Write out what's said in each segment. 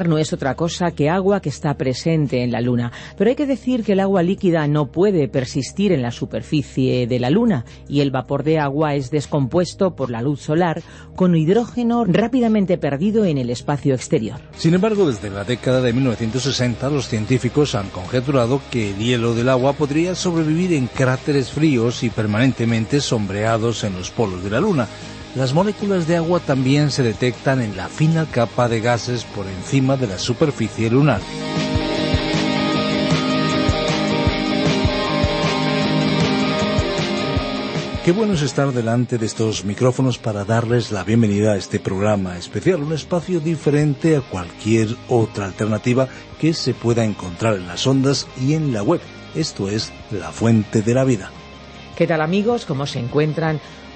No es otra cosa que agua que está presente en la Luna, pero hay que decir que el agua líquida no puede persistir en la superficie de la Luna y el vapor de agua es descompuesto por la luz solar con hidrógeno rápidamente perdido en el espacio exterior. Sin embargo, desde la década de 1960 los científicos han conjeturado que el hielo del agua podría sobrevivir en cráteres fríos y permanentemente sombreados en los polos de la Luna las moléculas de agua también se detectan en la fina capa de gases por encima de la superficie lunar. Qué bueno es estar delante de estos micrófonos para darles la bienvenida a este programa especial, un espacio diferente a cualquier otra alternativa que se pueda encontrar en las ondas y en la web. Esto es La Fuente de la Vida. ¿Qué tal amigos? ¿Cómo se encuentran?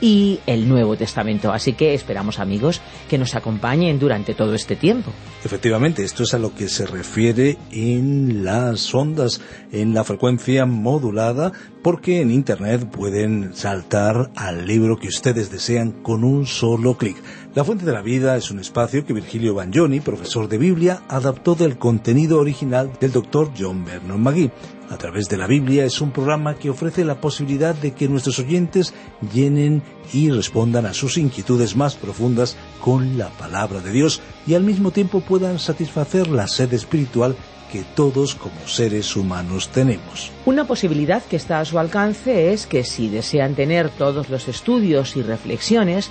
y el Nuevo Testamento. Así que esperamos amigos que nos acompañen durante todo este tiempo. Efectivamente, esto es a lo que se refiere en las ondas, en la frecuencia modulada, porque en Internet pueden saltar al libro que ustedes desean con un solo clic. La Fuente de la Vida es un espacio que Virgilio Bagnoni, profesor de Biblia, adaptó del contenido original del doctor John Vernon McGee. A través de la Biblia es un programa que ofrece la posibilidad de que nuestros oyentes llenen y respondan a sus inquietudes más profundas con la palabra de Dios y al mismo tiempo puedan satisfacer la sed espiritual que todos como seres humanos tenemos. Una posibilidad que está a su alcance es que si desean tener todos los estudios y reflexiones,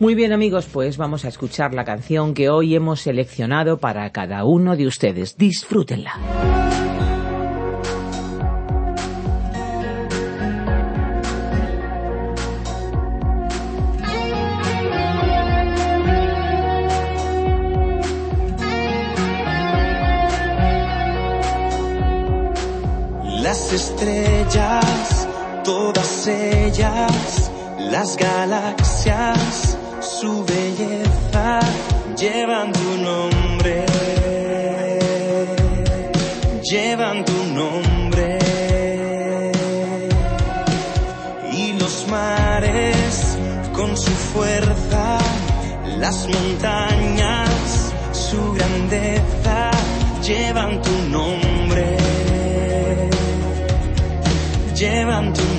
Muy bien amigos, pues vamos a escuchar la canción que hoy hemos seleccionado para cada uno de ustedes. Disfrútenla. Las estrellas, todas ellas, las galaxias su belleza llevan tu nombre, llevan tu nombre. Y los mares con su fuerza las montañas, su grandeza llevan tu nombre, llevan tu nombre.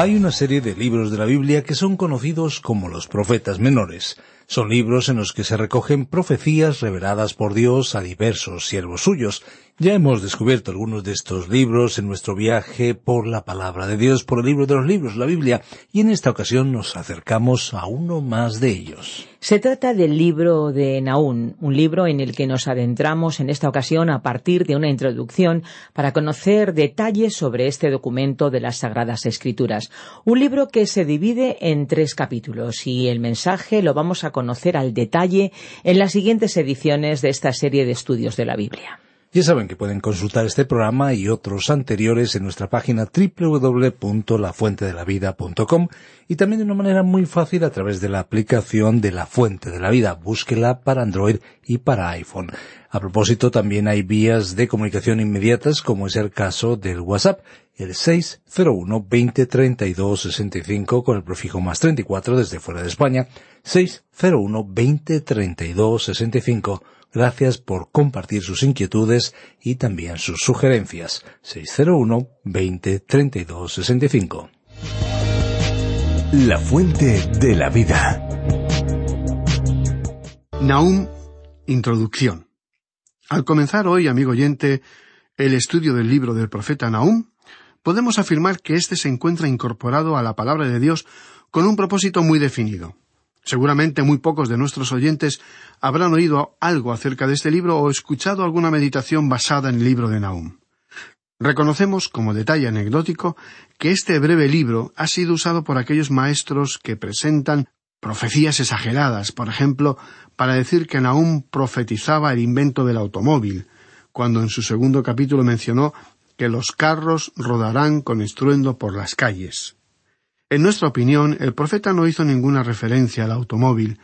Hay una serie de libros de la Biblia que son conocidos como los profetas menores. Son libros en los que se recogen profecías reveladas por Dios a diversos siervos suyos. Ya hemos descubierto algunos de estos libros en nuestro viaje por la palabra de Dios, por el libro de los libros, la Biblia, y en esta ocasión nos acercamos a uno más de ellos. Se trata del libro de Naún, un libro en el que nos adentramos en esta ocasión a partir de una introducción para conocer detalles sobre este documento de las Sagradas Escrituras. Un libro que se divide en tres capítulos y el mensaje lo vamos a conocer al detalle en las siguientes ediciones de esta serie de estudios de la Biblia. Ya saben que pueden consultar este programa y otros anteriores en nuestra página www.lafuentedelavida.com y también de una manera muy fácil a través de la aplicación de La Fuente de la Vida. Búsquela para Android y para iPhone. A propósito, también hay vías de comunicación inmediatas, como es el caso del WhatsApp, el 601 20 32 65 con el prefijo más 34 desde fuera de España, 601 20 32 65 Gracias por compartir sus inquietudes y también sus sugerencias. 601 20 32 65. La fuente de la vida. Naum, introducción. Al comenzar hoy, amigo oyente, el estudio del libro del profeta Naum, podemos afirmar que éste se encuentra incorporado a la palabra de Dios con un propósito muy definido. Seguramente muy pocos de nuestros oyentes habrán oído algo acerca de este libro o escuchado alguna meditación basada en el libro de Nahum. Reconocemos, como detalle anecdótico, que este breve libro ha sido usado por aquellos maestros que presentan profecías exageradas, por ejemplo, para decir que Nahum profetizaba el invento del automóvil, cuando en su segundo capítulo mencionó que los carros rodarán con estruendo por las calles. En nuestra opinión, el profeta no hizo ninguna referencia al automóvil,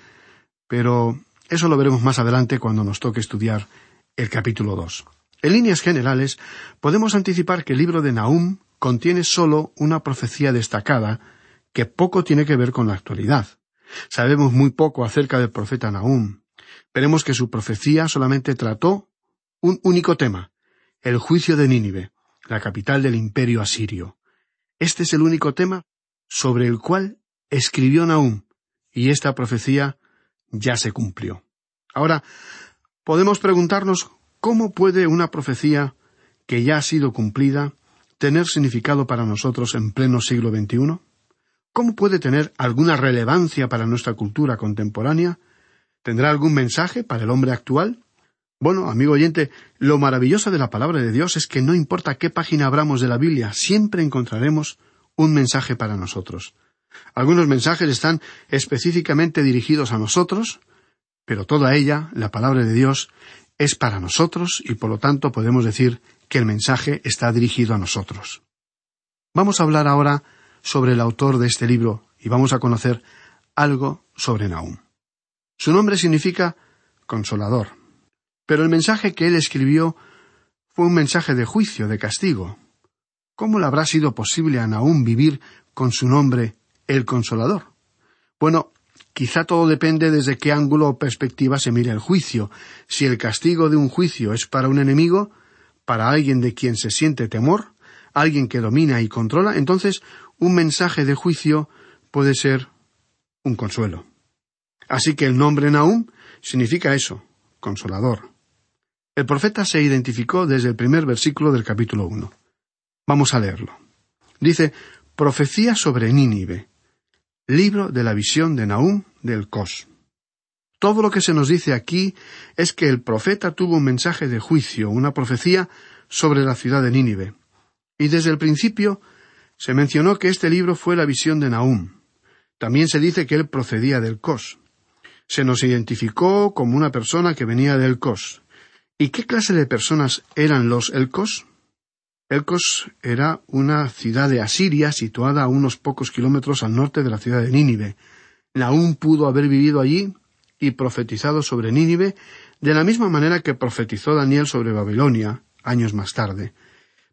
pero eso lo veremos más adelante cuando nos toque estudiar el capítulo 2. En líneas generales, podemos anticipar que el libro de Nahum contiene solo una profecía destacada que poco tiene que ver con la actualidad. Sabemos muy poco acerca del profeta Nahum. Veremos que su profecía solamente trató un único tema, el juicio de Nínive, la capital del imperio asirio. Este es el único tema sobre el cual escribió Nahum, y esta profecía ya se cumplió. Ahora, podemos preguntarnos cómo puede una profecía que ya ha sido cumplida tener significado para nosotros en pleno siglo XXI? ¿Cómo puede tener alguna relevancia para nuestra cultura contemporánea? ¿Tendrá algún mensaje para el hombre actual? Bueno, amigo oyente, lo maravilloso de la palabra de Dios es que no importa qué página abramos de la Biblia, siempre encontraremos un mensaje para nosotros. Algunos mensajes están específicamente dirigidos a nosotros, pero toda ella, la palabra de Dios, es para nosotros y por lo tanto podemos decir que el mensaje está dirigido a nosotros. Vamos a hablar ahora sobre el autor de este libro y vamos a conocer algo sobre Nahum. Su nombre significa consolador, pero el mensaje que él escribió fue un mensaje de juicio, de castigo. ¿Cómo le habrá sido posible a Nahum vivir con su nombre el Consolador? Bueno, quizá todo depende desde qué ángulo o perspectiva se mire el juicio. Si el castigo de un juicio es para un enemigo, para alguien de quien se siente temor, alguien que domina y controla, entonces un mensaje de juicio puede ser un consuelo. Así que el nombre Nahum significa eso, consolador. El profeta se identificó desde el primer versículo del capítulo uno. Vamos a leerlo. Dice, Profecía sobre Nínive. Libro de la visión de Nahum del Cos. Todo lo que se nos dice aquí es que el profeta tuvo un mensaje de juicio, una profecía sobre la ciudad de Nínive. Y desde el principio se mencionó que este libro fue la visión de Nahum. También se dice que él procedía del Cos. Se nos identificó como una persona que venía del Cos. ¿Y qué clase de personas eran los Elcos? Elcos era una ciudad de Asiria situada a unos pocos kilómetros al norte de la ciudad de Nínive. Nahum pudo haber vivido allí y profetizado sobre Nínive de la misma manera que profetizó Daniel sobre Babilonia años más tarde.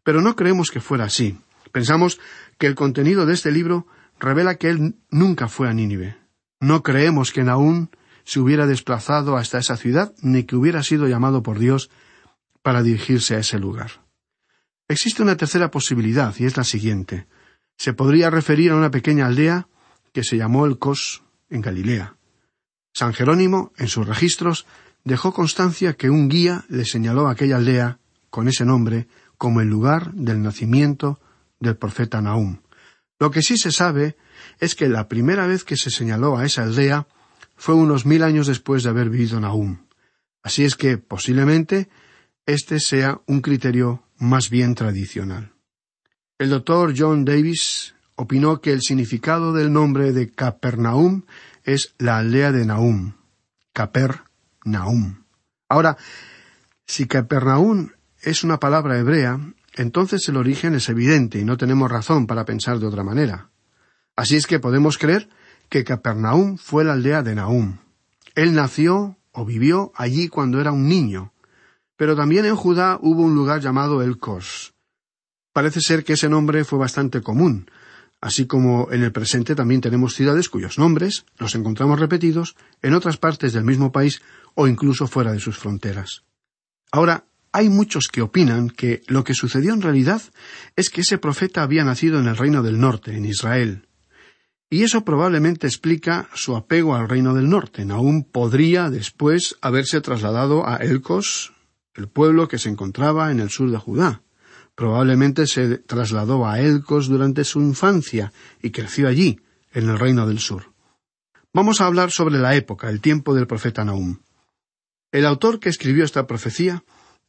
Pero no creemos que fuera así. Pensamos que el contenido de este libro revela que él nunca fue a Nínive. No creemos que Nahum se hubiera desplazado hasta esa ciudad ni que hubiera sido llamado por Dios para dirigirse a ese lugar. Existe una tercera posibilidad, y es la siguiente. Se podría referir a una pequeña aldea que se llamó El Cos, en Galilea. San Jerónimo, en sus registros, dejó constancia que un guía le señaló a aquella aldea, con ese nombre, como el lugar del nacimiento del profeta Nahum. Lo que sí se sabe es que la primera vez que se señaló a esa aldea fue unos mil años después de haber vivido Nahum. Así es que, posiblemente, este sea un criterio más bien tradicional. El doctor John Davis opinó que el significado del nombre de Capernaum es la aldea de Nahum. Capernaum. Ahora, si Capernaum es una palabra hebrea, entonces el origen es evidente y no tenemos razón para pensar de otra manera. Así es que podemos creer que Capernaum fue la aldea de Nahum. Él nació o vivió allí cuando era un niño. Pero también en Judá hubo un lugar llamado Elcos. Parece ser que ese nombre fue bastante común, así como en el presente también tenemos ciudades cuyos nombres los encontramos repetidos en otras partes del mismo país o incluso fuera de sus fronteras. Ahora, hay muchos que opinan que lo que sucedió en realidad es que ese profeta había nacido en el reino del norte, en Israel. Y eso probablemente explica su apego al reino del norte. Aún podría después haberse trasladado a Elcos, el pueblo que se encontraba en el sur de Judá. Probablemente se trasladó a Elcos durante su infancia y creció allí, en el reino del sur. Vamos a hablar sobre la época, el tiempo del profeta Nahum. El autor que escribió esta profecía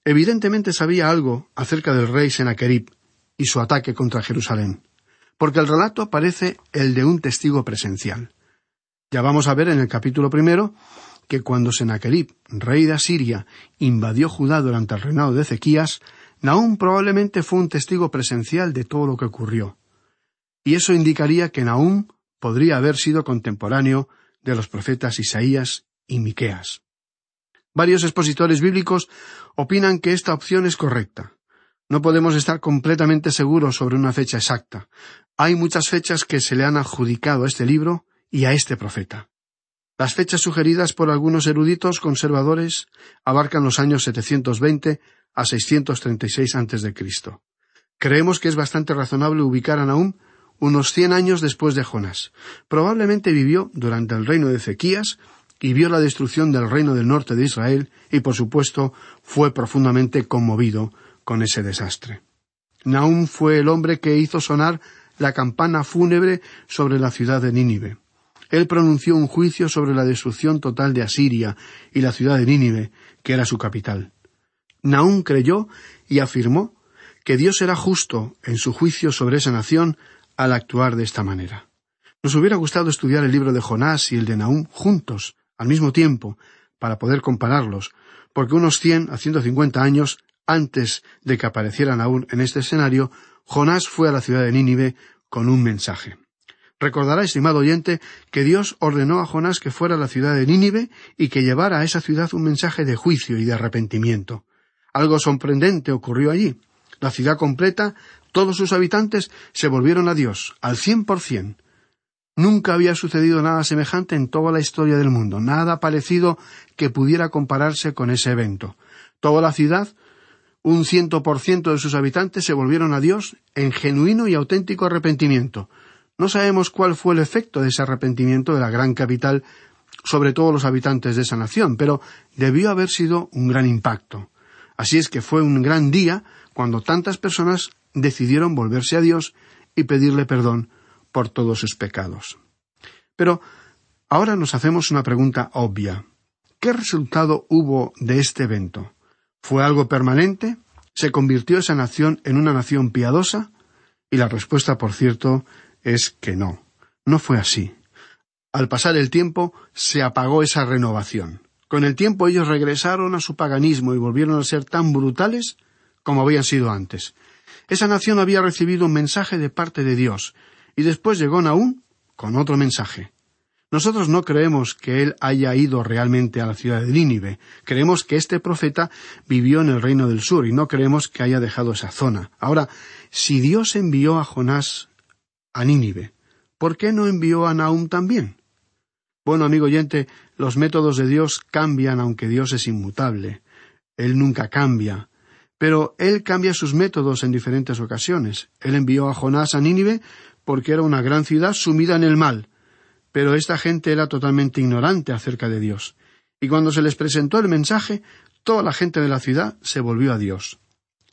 evidentemente sabía algo acerca del rey Sennacherib y su ataque contra Jerusalén, porque el relato parece el de un testigo presencial. Ya vamos a ver en el capítulo primero que cuando Sennacherib, rey de Asiria, invadió Judá durante el reinado de Ezequías, Nahum probablemente fue un testigo presencial de todo lo que ocurrió. Y eso indicaría que Nahum podría haber sido contemporáneo de los profetas Isaías y Miqueas. Varios expositores bíblicos opinan que esta opción es correcta. No podemos estar completamente seguros sobre una fecha exacta. Hay muchas fechas que se le han adjudicado a este libro y a este profeta. Las fechas sugeridas por algunos eruditos conservadores abarcan los años 720 a 636 a.C. Creemos que es bastante razonable ubicar a Nahum unos cien años después de Jonás. Probablemente vivió durante el reino de Ezequías y vio la destrucción del reino del norte de Israel y, por supuesto, fue profundamente conmovido con ese desastre. Nahum fue el hombre que hizo sonar la campana fúnebre sobre la ciudad de Nínive. Él pronunció un juicio sobre la destrucción total de Asiria y la ciudad de Nínive, que era su capital. Naún creyó y afirmó que Dios era justo en su juicio sobre esa nación al actuar de esta manera. Nos hubiera gustado estudiar el libro de Jonás y el de Naúm juntos, al mismo tiempo, para poder compararlos, porque unos cien a ciento cincuenta años antes de que apareciera Naúm en este escenario, Jonás fue a la ciudad de Nínive con un mensaje. Recordará, estimado oyente, que Dios ordenó a Jonás que fuera a la ciudad de Nínive y que llevara a esa ciudad un mensaje de juicio y de arrepentimiento. Algo sorprendente ocurrió allí. La ciudad completa, todos sus habitantes se volvieron a Dios, al cien por cien. Nunca había sucedido nada semejante en toda la historia del mundo, nada parecido que pudiera compararse con ese evento. Toda la ciudad, un ciento por ciento de sus habitantes se volvieron a Dios en genuino y auténtico arrepentimiento. No sabemos cuál fue el efecto de ese arrepentimiento de la gran capital sobre todos los habitantes de esa nación, pero debió haber sido un gran impacto. Así es que fue un gran día cuando tantas personas decidieron volverse a Dios y pedirle perdón por todos sus pecados. Pero ahora nos hacemos una pregunta obvia. ¿Qué resultado hubo de este evento? ¿Fue algo permanente? ¿Se convirtió esa nación en una nación piadosa? Y la respuesta, por cierto, es que no. No fue así. Al pasar el tiempo, se apagó esa renovación. Con el tiempo ellos regresaron a su paganismo y volvieron a ser tan brutales como habían sido antes. Esa nación había recibido un mensaje de parte de Dios, y después llegó Naúm con otro mensaje. Nosotros no creemos que él haya ido realmente a la ciudad de Nínive. Creemos que este profeta vivió en el reino del sur y no creemos que haya dejado esa zona. Ahora, si Dios envió a Jonás a Nínive, ¿por qué no envió a Naúm también? Bueno, amigo oyente, los métodos de Dios cambian aunque Dios es inmutable. Él nunca cambia. Pero Él cambia sus métodos en diferentes ocasiones. Él envió a Jonás a Nínive porque era una gran ciudad sumida en el mal. Pero esta gente era totalmente ignorante acerca de Dios. Y cuando se les presentó el mensaje, toda la gente de la ciudad se volvió a Dios.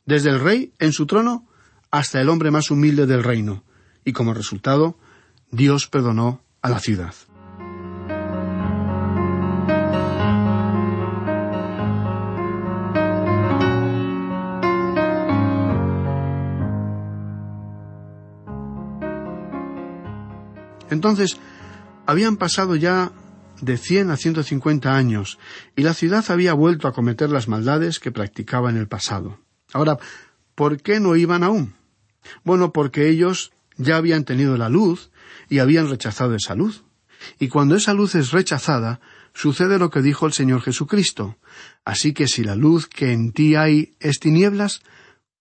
Desde el rey en su trono hasta el hombre más humilde del reino. Y como resultado, Dios perdonó a la ciudad. Entonces, habían pasado ya de cien a ciento cincuenta años, y la ciudad había vuelto a cometer las maldades que practicaba en el pasado. Ahora, ¿por qué no iban aún? Bueno, porque ellos ya habían tenido la luz y habían rechazado esa luz. Y cuando esa luz es rechazada, sucede lo que dijo el Señor Jesucristo. Así que si la luz que en ti hay es tinieblas,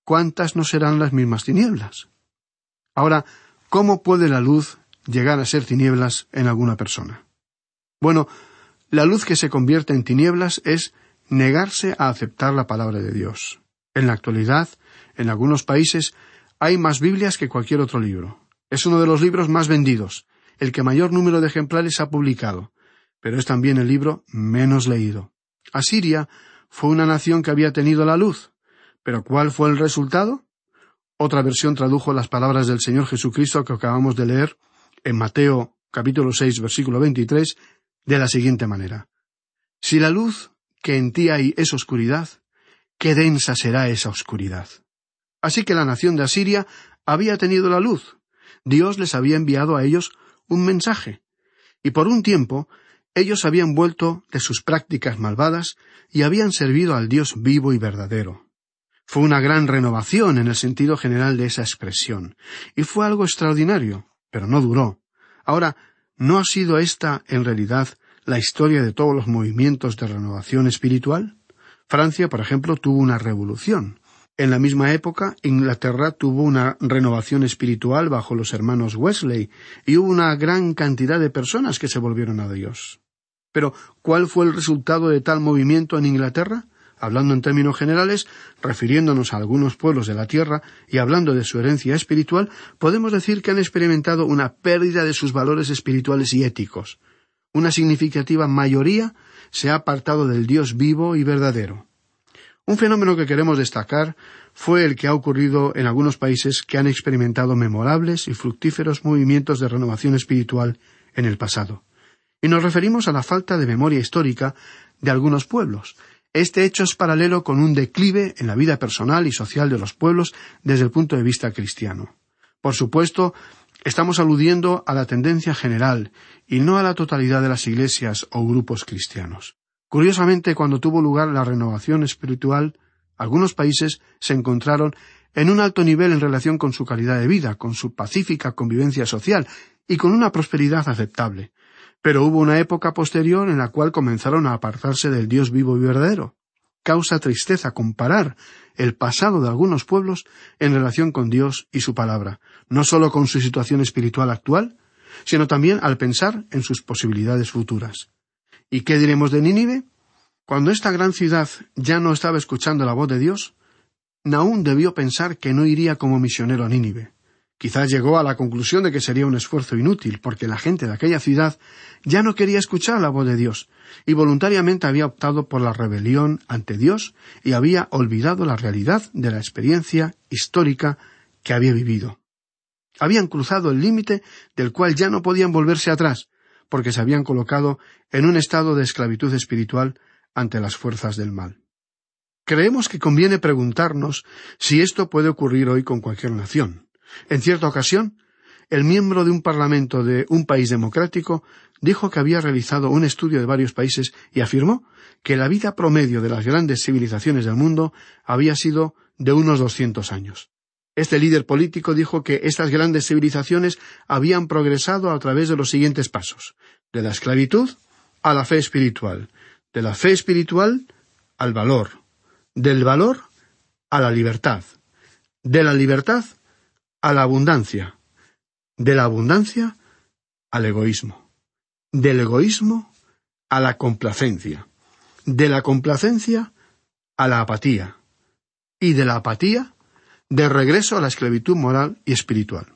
¿cuántas no serán las mismas tinieblas? Ahora, ¿cómo puede la luz llegar a ser tinieblas en alguna persona? Bueno, la luz que se convierte en tinieblas es negarse a aceptar la palabra de Dios. En la actualidad, en algunos países, hay más Biblias que cualquier otro libro. Es uno de los libros más vendidos, el que mayor número de ejemplares ha publicado, pero es también el libro menos leído. Asiria fue una nación que había tenido la luz, pero ¿cuál fue el resultado? Otra versión tradujo las palabras del Señor Jesucristo que acabamos de leer en Mateo capítulo seis versículo veintitrés de la siguiente manera Si la luz que en ti hay es oscuridad, qué densa será esa oscuridad. Así que la nación de Asiria había tenido la luz. Dios les había enviado a ellos un mensaje. Y por un tiempo ellos habían vuelto de sus prácticas malvadas y habían servido al Dios vivo y verdadero. Fue una gran renovación en el sentido general de esa expresión, y fue algo extraordinario, pero no duró. Ahora, ¿no ha sido esta, en realidad, la historia de todos los movimientos de renovación espiritual? Francia, por ejemplo, tuvo una revolución. En la misma época, Inglaterra tuvo una renovación espiritual bajo los hermanos Wesley, y hubo una gran cantidad de personas que se volvieron a Dios. Pero, ¿cuál fue el resultado de tal movimiento en Inglaterra? Hablando en términos generales, refiriéndonos a algunos pueblos de la tierra y hablando de su herencia espiritual, podemos decir que han experimentado una pérdida de sus valores espirituales y éticos. Una significativa mayoría se ha apartado del Dios vivo y verdadero. Un fenómeno que queremos destacar fue el que ha ocurrido en algunos países que han experimentado memorables y fructíferos movimientos de renovación espiritual en el pasado. Y nos referimos a la falta de memoria histórica de algunos pueblos. Este hecho es paralelo con un declive en la vida personal y social de los pueblos desde el punto de vista cristiano. Por supuesto, estamos aludiendo a la tendencia general y no a la totalidad de las iglesias o grupos cristianos. Curiosamente, cuando tuvo lugar la renovación espiritual, algunos países se encontraron en un alto nivel en relación con su calidad de vida, con su pacífica convivencia social y con una prosperidad aceptable. Pero hubo una época posterior en la cual comenzaron a apartarse del Dios vivo y verdadero. Causa tristeza comparar el pasado de algunos pueblos en relación con Dios y su palabra, no sólo con su situación espiritual actual, sino también al pensar en sus posibilidades futuras. ¿Y qué diremos de Nínive? Cuando esta gran ciudad ya no estaba escuchando la voz de Dios, Naún debió pensar que no iría como misionero a Nínive. Quizás llegó a la conclusión de que sería un esfuerzo inútil, porque la gente de aquella ciudad ya no quería escuchar la voz de Dios, y voluntariamente había optado por la rebelión ante Dios y había olvidado la realidad de la experiencia histórica que había vivido. Habían cruzado el límite del cual ya no podían volverse atrás, porque se habían colocado en un estado de esclavitud espiritual ante las fuerzas del mal. Creemos que conviene preguntarnos si esto puede ocurrir hoy con cualquier nación. En cierta ocasión, el miembro de un parlamento de un país democrático dijo que había realizado un estudio de varios países y afirmó que la vida promedio de las grandes civilizaciones del mundo había sido de unos doscientos años. Este líder político dijo que estas grandes civilizaciones habían progresado a través de los siguientes pasos de la esclavitud a la fe espiritual, de la fe espiritual al valor, del valor a la libertad, de la libertad a la abundancia, de la abundancia al egoísmo, del egoísmo a la complacencia, de la complacencia a la apatía, y de la apatía de regreso a la esclavitud moral y espiritual.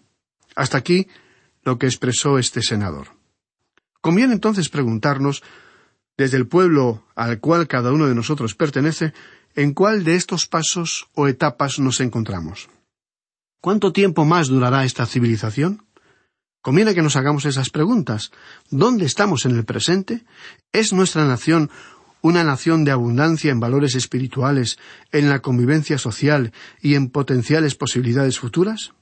Hasta aquí lo que expresó este senador. Conviene entonces preguntarnos, desde el pueblo al cual cada uno de nosotros pertenece, en cuál de estos pasos o etapas nos encontramos. ¿Cuánto tiempo más durará esta civilización? Conviene que nos hagamos esas preguntas. ¿Dónde estamos en el presente? ¿Es nuestra nación una nación de abundancia en valores espirituales, en la convivencia social y en potenciales posibilidades futuras?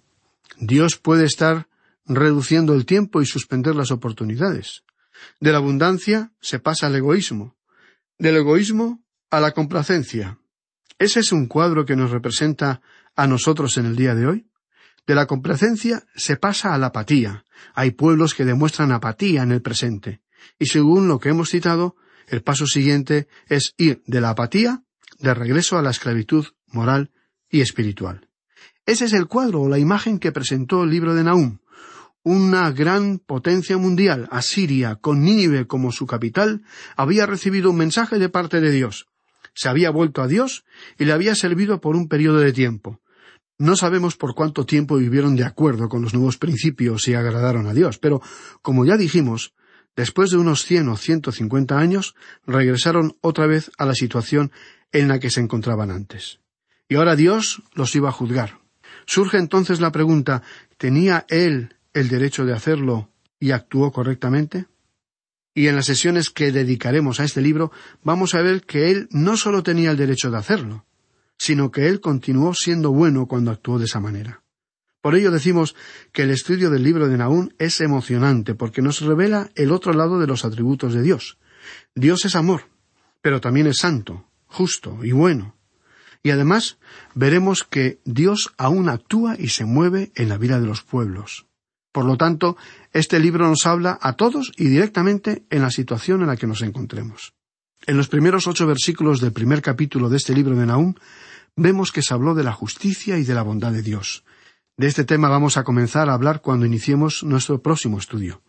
Dios puede estar reduciendo el tiempo y suspender las oportunidades. De la abundancia se pasa al egoísmo, del egoísmo a la complacencia, ¿Ese es un cuadro que nos representa a nosotros en el día de hoy? De la complacencia se pasa a la apatía. Hay pueblos que demuestran apatía en el presente. Y según lo que hemos citado, el paso siguiente es ir de la apatía de regreso a la esclavitud moral y espiritual. Ese es el cuadro o la imagen que presentó el libro de Nahum. Una gran potencia mundial, Asiria, con Nínive como su capital, había recibido un mensaje de parte de Dios. Se había vuelto a Dios y le había servido por un periodo de tiempo. No sabemos por cuánto tiempo vivieron de acuerdo con los nuevos principios y agradaron a Dios, pero, como ya dijimos, después de unos cien o ciento cincuenta años, regresaron otra vez a la situación en la que se encontraban antes. Y ahora Dios los iba a juzgar. Surge entonces la pregunta ¿tenía él el derecho de hacerlo y actuó correctamente? Y en las sesiones que dedicaremos a este libro vamos a ver que él no solo tenía el derecho de hacerlo, sino que él continuó siendo bueno cuando actuó de esa manera. Por ello decimos que el estudio del libro de Naún es emocionante porque nos revela el otro lado de los atributos de Dios. Dios es amor, pero también es santo, justo y bueno. Y además veremos que Dios aún actúa y se mueve en la vida de los pueblos. Por lo tanto, este libro nos habla a todos y directamente en la situación en la que nos encontremos. En los primeros ocho versículos del primer capítulo de este libro de Nahum vemos que se habló de la justicia y de la bondad de Dios. De este tema vamos a comenzar a hablar cuando iniciemos nuestro próximo estudio.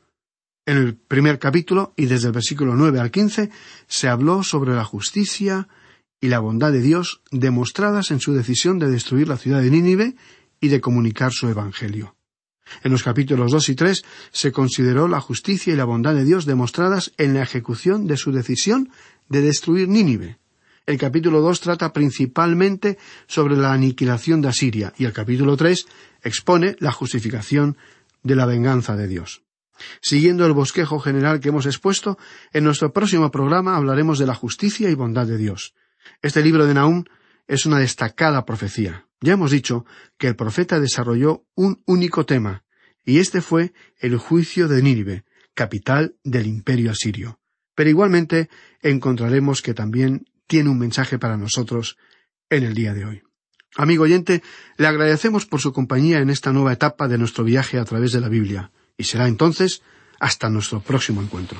En el primer capítulo, y desde el versículo nueve al quince, se habló sobre la justicia y la bondad de Dios demostradas en su decisión de destruir la ciudad de Nínive y de comunicar su Evangelio. En los capítulos dos y tres se consideró la justicia y la bondad de Dios demostradas en la ejecución de su decisión de destruir Nínive. El capítulo dos trata principalmente sobre la aniquilación de Asiria y el capítulo tres expone la justificación de la venganza de Dios. Siguiendo el bosquejo general que hemos expuesto, en nuestro próximo programa hablaremos de la justicia y bondad de Dios. Este libro de Nahum es una destacada profecía. Ya hemos dicho que el profeta desarrolló un único tema, y este fue el juicio de Nínive, capital del imperio asirio. Pero igualmente encontraremos que también tiene un mensaje para nosotros en el día de hoy. Amigo oyente, le agradecemos por su compañía en esta nueva etapa de nuestro viaje a través de la Biblia, y será entonces hasta nuestro próximo encuentro.